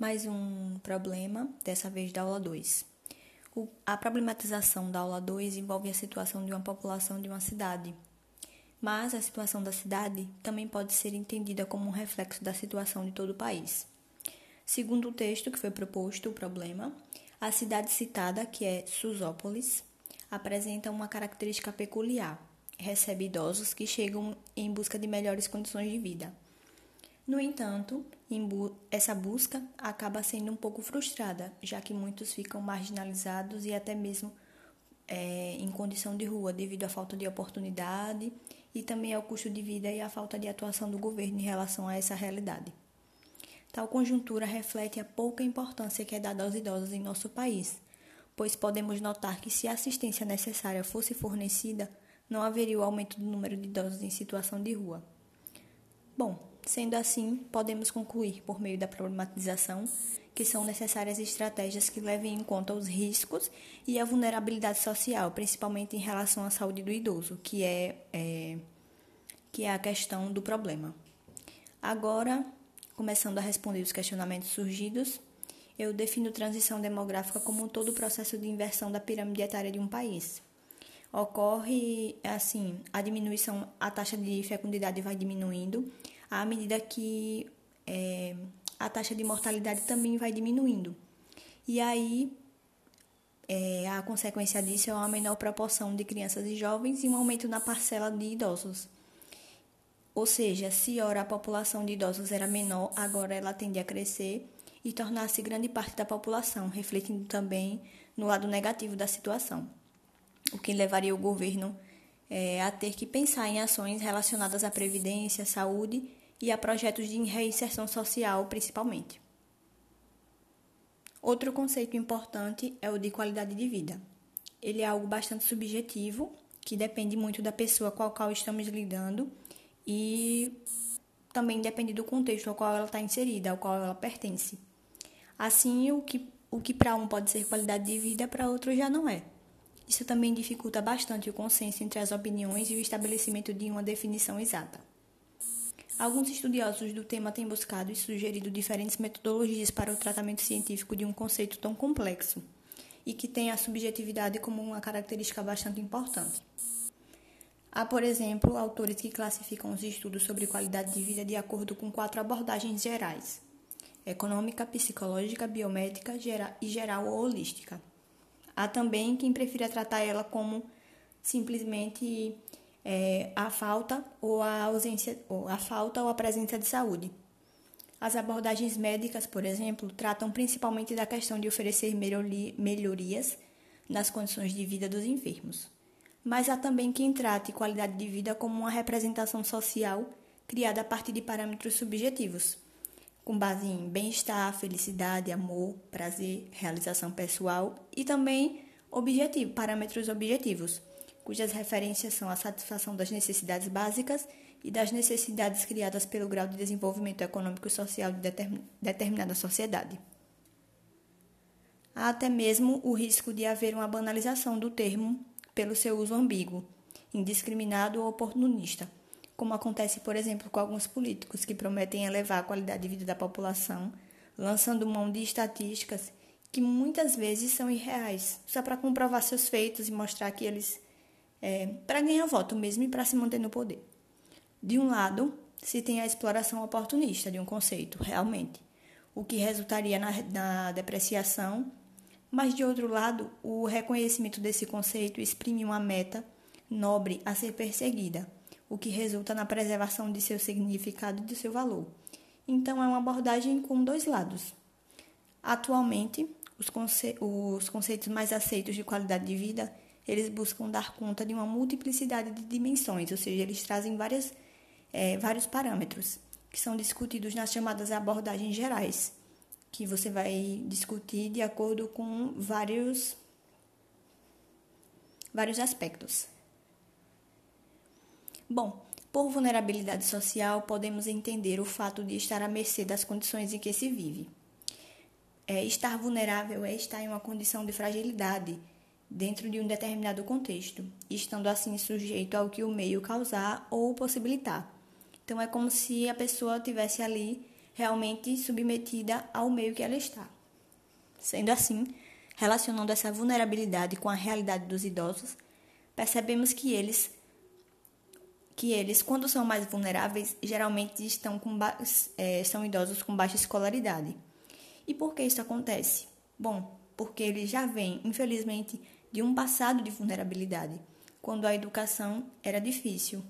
Mais um problema, dessa vez da aula 2. a problematização da aula 2 envolve a situação de uma população de uma cidade. Mas a situação da cidade também pode ser entendida como um reflexo da situação de todo o país. Segundo o texto que foi proposto, o problema, a cidade citada, que é Susópolis, apresenta uma característica peculiar. Recebe idosos que chegam em busca de melhores condições de vida no entanto, essa busca acaba sendo um pouco frustrada, já que muitos ficam marginalizados e até mesmo é, em condição de rua devido à falta de oportunidade e também ao custo de vida e à falta de atuação do governo em relação a essa realidade. Tal conjuntura reflete a pouca importância que é dada aos idosos em nosso país, pois podemos notar que se a assistência necessária fosse fornecida, não haveria o aumento do número de idosos em situação de rua. Bom, Sendo assim, podemos concluir, por meio da problematização, que são necessárias estratégias que levem em conta os riscos e a vulnerabilidade social, principalmente em relação à saúde do idoso, que é, é, que é a questão do problema. Agora, começando a responder os questionamentos surgidos, eu defino transição demográfica como todo o processo de inversão da pirâmide etária de um país. Ocorre assim, a diminuição, a taxa de fecundidade vai diminuindo, à medida que é, a taxa de mortalidade também vai diminuindo. E aí, é, a consequência disso é uma menor proporção de crianças e jovens e um aumento na parcela de idosos. Ou seja, se ora a população de idosos era menor, agora ela tende a crescer e tornar-se grande parte da população, refletindo também no lado negativo da situação, o que levaria o governo é, a ter que pensar em ações relacionadas à previdência, saúde e a projetos de reinserção social, principalmente. Outro conceito importante é o de qualidade de vida. Ele é algo bastante subjetivo, que depende muito da pessoa com a qual estamos lidando e também depende do contexto ao qual ela está inserida, ao qual ela pertence. Assim, o que, o que para um pode ser qualidade de vida, para outro já não é. Isso também dificulta bastante o consenso entre as opiniões e o estabelecimento de uma definição exata. Alguns estudiosos do tema têm buscado e sugerido diferentes metodologias para o tratamento científico de um conceito tão complexo e que tem a subjetividade como uma característica bastante importante. Há, por exemplo, autores que classificam os estudos sobre qualidade de vida de acordo com quatro abordagens gerais: econômica, psicológica, biométrica e geral ou holística. Há também quem prefira tratar ela como simplesmente é, a falta ou a ausência, ou a falta ou a presença de saúde. As abordagens médicas, por exemplo, tratam principalmente da questão de oferecer melhorias nas condições de vida dos enfermos. Mas há também quem trate qualidade de vida como uma representação social criada a partir de parâmetros subjetivos, com base em bem-estar, felicidade, amor, prazer, realização pessoal e também objetivo, parâmetros objetivos, cujas referências são a satisfação das necessidades básicas e das necessidades criadas pelo grau de desenvolvimento econômico e social de determinada sociedade. Há até mesmo o risco de haver uma banalização do termo pelo seu uso ambíguo, indiscriminado ou oportunista, como acontece, por exemplo, com alguns políticos que prometem elevar a qualidade de vida da população, lançando mão de estatísticas que muitas vezes são irreais, só para comprovar seus feitos e mostrar que eles é, para ganhar voto mesmo e para se manter no poder. De um lado, se tem a exploração oportunista de um conceito, realmente, o que resultaria na, na depreciação, mas de outro lado, o reconhecimento desse conceito exprime uma meta nobre a ser perseguida, o que resulta na preservação de seu significado e de seu valor. Então, é uma abordagem com dois lados. Atualmente, os, conce os conceitos mais aceitos de qualidade de vida eles buscam dar conta de uma multiplicidade de dimensões, ou seja, eles trazem várias, é, vários parâmetros que são discutidos nas chamadas abordagens gerais, que você vai discutir de acordo com vários, vários aspectos. Bom, por vulnerabilidade social, podemos entender o fato de estar à mercê das condições em que se vive. É, estar vulnerável é estar em uma condição de fragilidade, dentro de um determinado contexto, estando assim sujeito ao que o meio causar ou possibilitar. Então é como se a pessoa tivesse ali realmente submetida ao meio que ela está. Sendo assim, relacionando essa vulnerabilidade com a realidade dos idosos, percebemos que eles que eles, quando são mais vulneráveis, geralmente estão com é, são idosos com baixa escolaridade. E por que isso acontece? Bom, porque eles já vêm, infelizmente, de um passado de vulnerabilidade, quando a educação era difícil.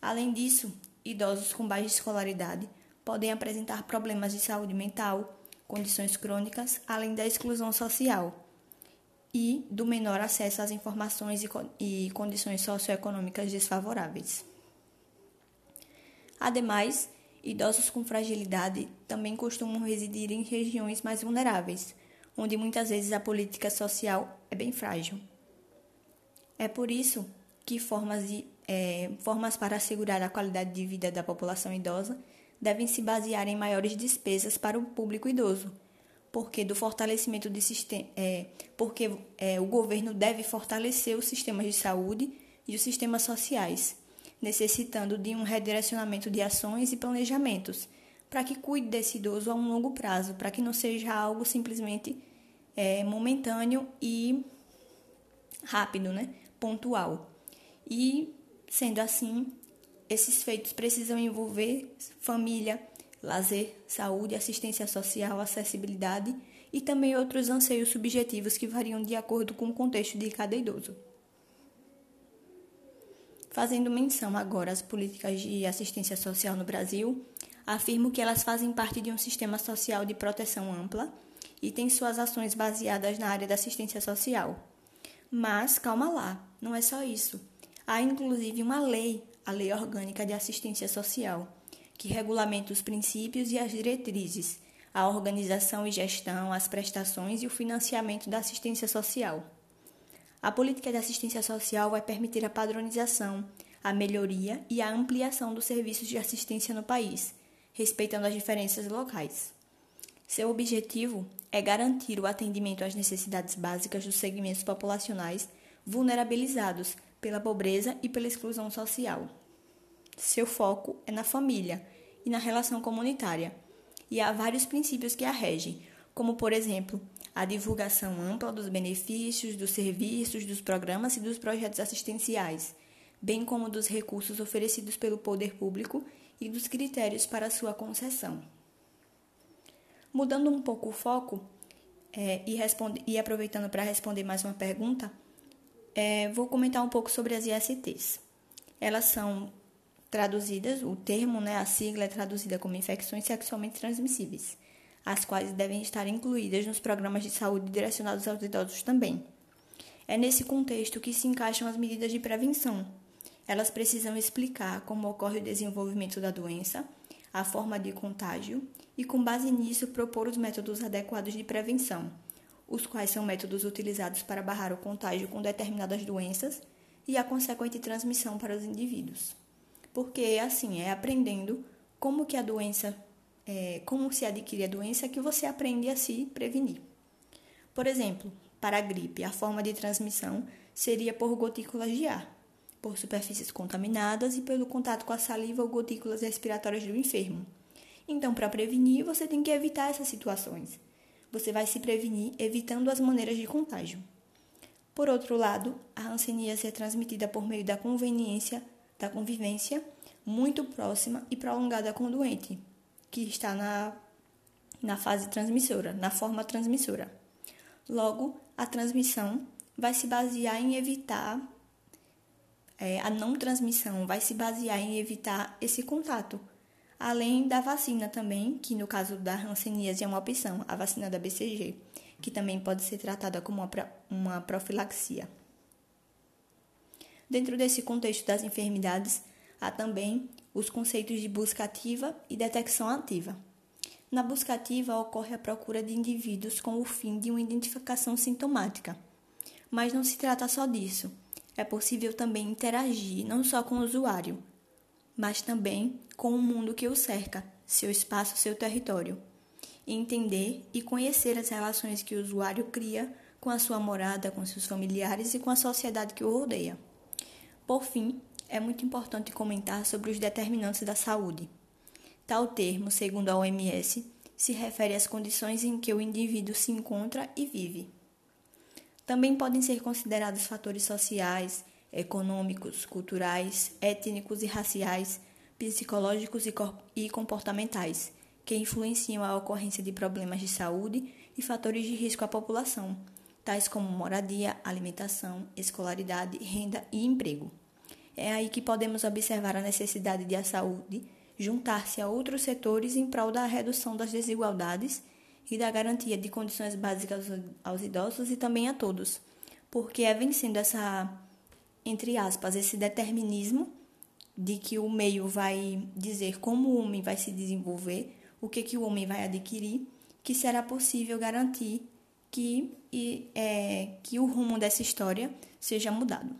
Além disso, idosos com baixa escolaridade podem apresentar problemas de saúde mental, condições crônicas, além da exclusão social e do menor acesso às informações e condições socioeconômicas desfavoráveis. Ademais, idosos com fragilidade também costumam residir em regiões mais vulneráveis, onde muitas vezes a política social é bem frágil. É por isso que formas, de, é, formas para assegurar a qualidade de vida da população idosa devem se basear em maiores despesas para o público idoso, porque do fortalecimento de sistema, é, porque é, o governo deve fortalecer os sistemas de saúde e os sistemas sociais necessitando de um redirecionamento de ações e planejamentos para que cuide desse idoso a um longo prazo, para que não seja algo simplesmente é, momentâneo e rápido, né? pontual. E, sendo assim, esses feitos precisam envolver família, lazer, saúde, assistência social, acessibilidade e também outros anseios subjetivos que variam de acordo com o contexto de cada idoso. Fazendo menção agora às políticas de assistência social no Brasil, afirmo que elas fazem parte de um sistema social de proteção ampla e têm suas ações baseadas na área da assistência social. Mas calma lá, não é só isso. Há inclusive uma lei, a Lei Orgânica de Assistência Social, que regulamenta os princípios e as diretrizes, a organização e gestão, as prestações e o financiamento da assistência social. A política de assistência social vai permitir a padronização, a melhoria e a ampliação dos serviços de assistência no país, respeitando as diferenças locais. Seu objetivo é garantir o atendimento às necessidades básicas dos segmentos populacionais vulnerabilizados pela pobreza e pela exclusão social. Seu foco é na família e na relação comunitária, e há vários princípios que a regem, como, por exemplo, a divulgação ampla dos benefícios, dos serviços, dos programas e dos projetos assistenciais, bem como dos recursos oferecidos pelo poder público e dos critérios para sua concessão. Mudando um pouco o foco é, e, responde, e, aproveitando para responder mais uma pergunta, é, vou comentar um pouco sobre as ISTs. Elas são traduzidas, o termo, né, a sigla é traduzida como infecções sexualmente transmissíveis as quais devem estar incluídas nos programas de saúde direcionados aos idosos também. É nesse contexto que se encaixam as medidas de prevenção. Elas precisam explicar como ocorre o desenvolvimento da doença, a forma de contágio e, com base nisso, propor os métodos adequados de prevenção, os quais são métodos utilizados para barrar o contágio com determinadas doenças e a consequente transmissão para os indivíduos. Porque, assim, é aprendendo como que a doença é, como se adquire a doença que você aprende a se prevenir. Por exemplo, para a gripe, a forma de transmissão seria por gotículas de ar, por superfícies contaminadas e pelo contato com a saliva ou gotículas respiratórias do enfermo. Então, para prevenir, você tem que evitar essas situações. Você vai se prevenir evitando as maneiras de contágio. Por outro lado, a hanseníase é transmitida por meio da conveniência, da convivência muito próxima e prolongada com o doente, que está na, na fase transmissora, na forma transmissora. Logo, a transmissão vai se basear em evitar, é, a não transmissão vai se basear em evitar esse contato, além da vacina também, que no caso da hanseníase é uma opção, a vacina da BCG, que também pode ser tratada como uma, uma profilaxia. Dentro desse contexto das enfermidades, há também os conceitos de busca ativa e detecção ativa. Na busca ativa ocorre a procura de indivíduos com o fim de uma identificação sintomática. Mas não se trata só disso. É possível também interagir não só com o usuário, mas também com o mundo que o cerca, seu espaço, seu território. entender e conhecer as relações que o usuário cria com a sua morada, com seus familiares e com a sociedade que o rodeia. Por fim, é muito importante comentar sobre os determinantes da saúde. Tal termo, segundo a OMS, se refere às condições em que o indivíduo se encontra e vive. Também podem ser considerados fatores sociais, econômicos, culturais, étnicos e raciais, psicológicos e comportamentais, que influenciam a ocorrência de problemas de saúde e fatores de risco à população, tais como moradia, alimentação, escolaridade, renda e emprego. É aí que podemos observar a necessidade de a saúde juntar-se a outros setores em prol da redução das desigualdades e da garantia de condições básicas aos idosos e também a todos, porque é vencendo essa, entre aspas, esse determinismo de que o meio vai dizer como o homem vai se desenvolver, o que, que o homem vai adquirir, que será possível garantir que, e, é, que o rumo dessa história seja mudado.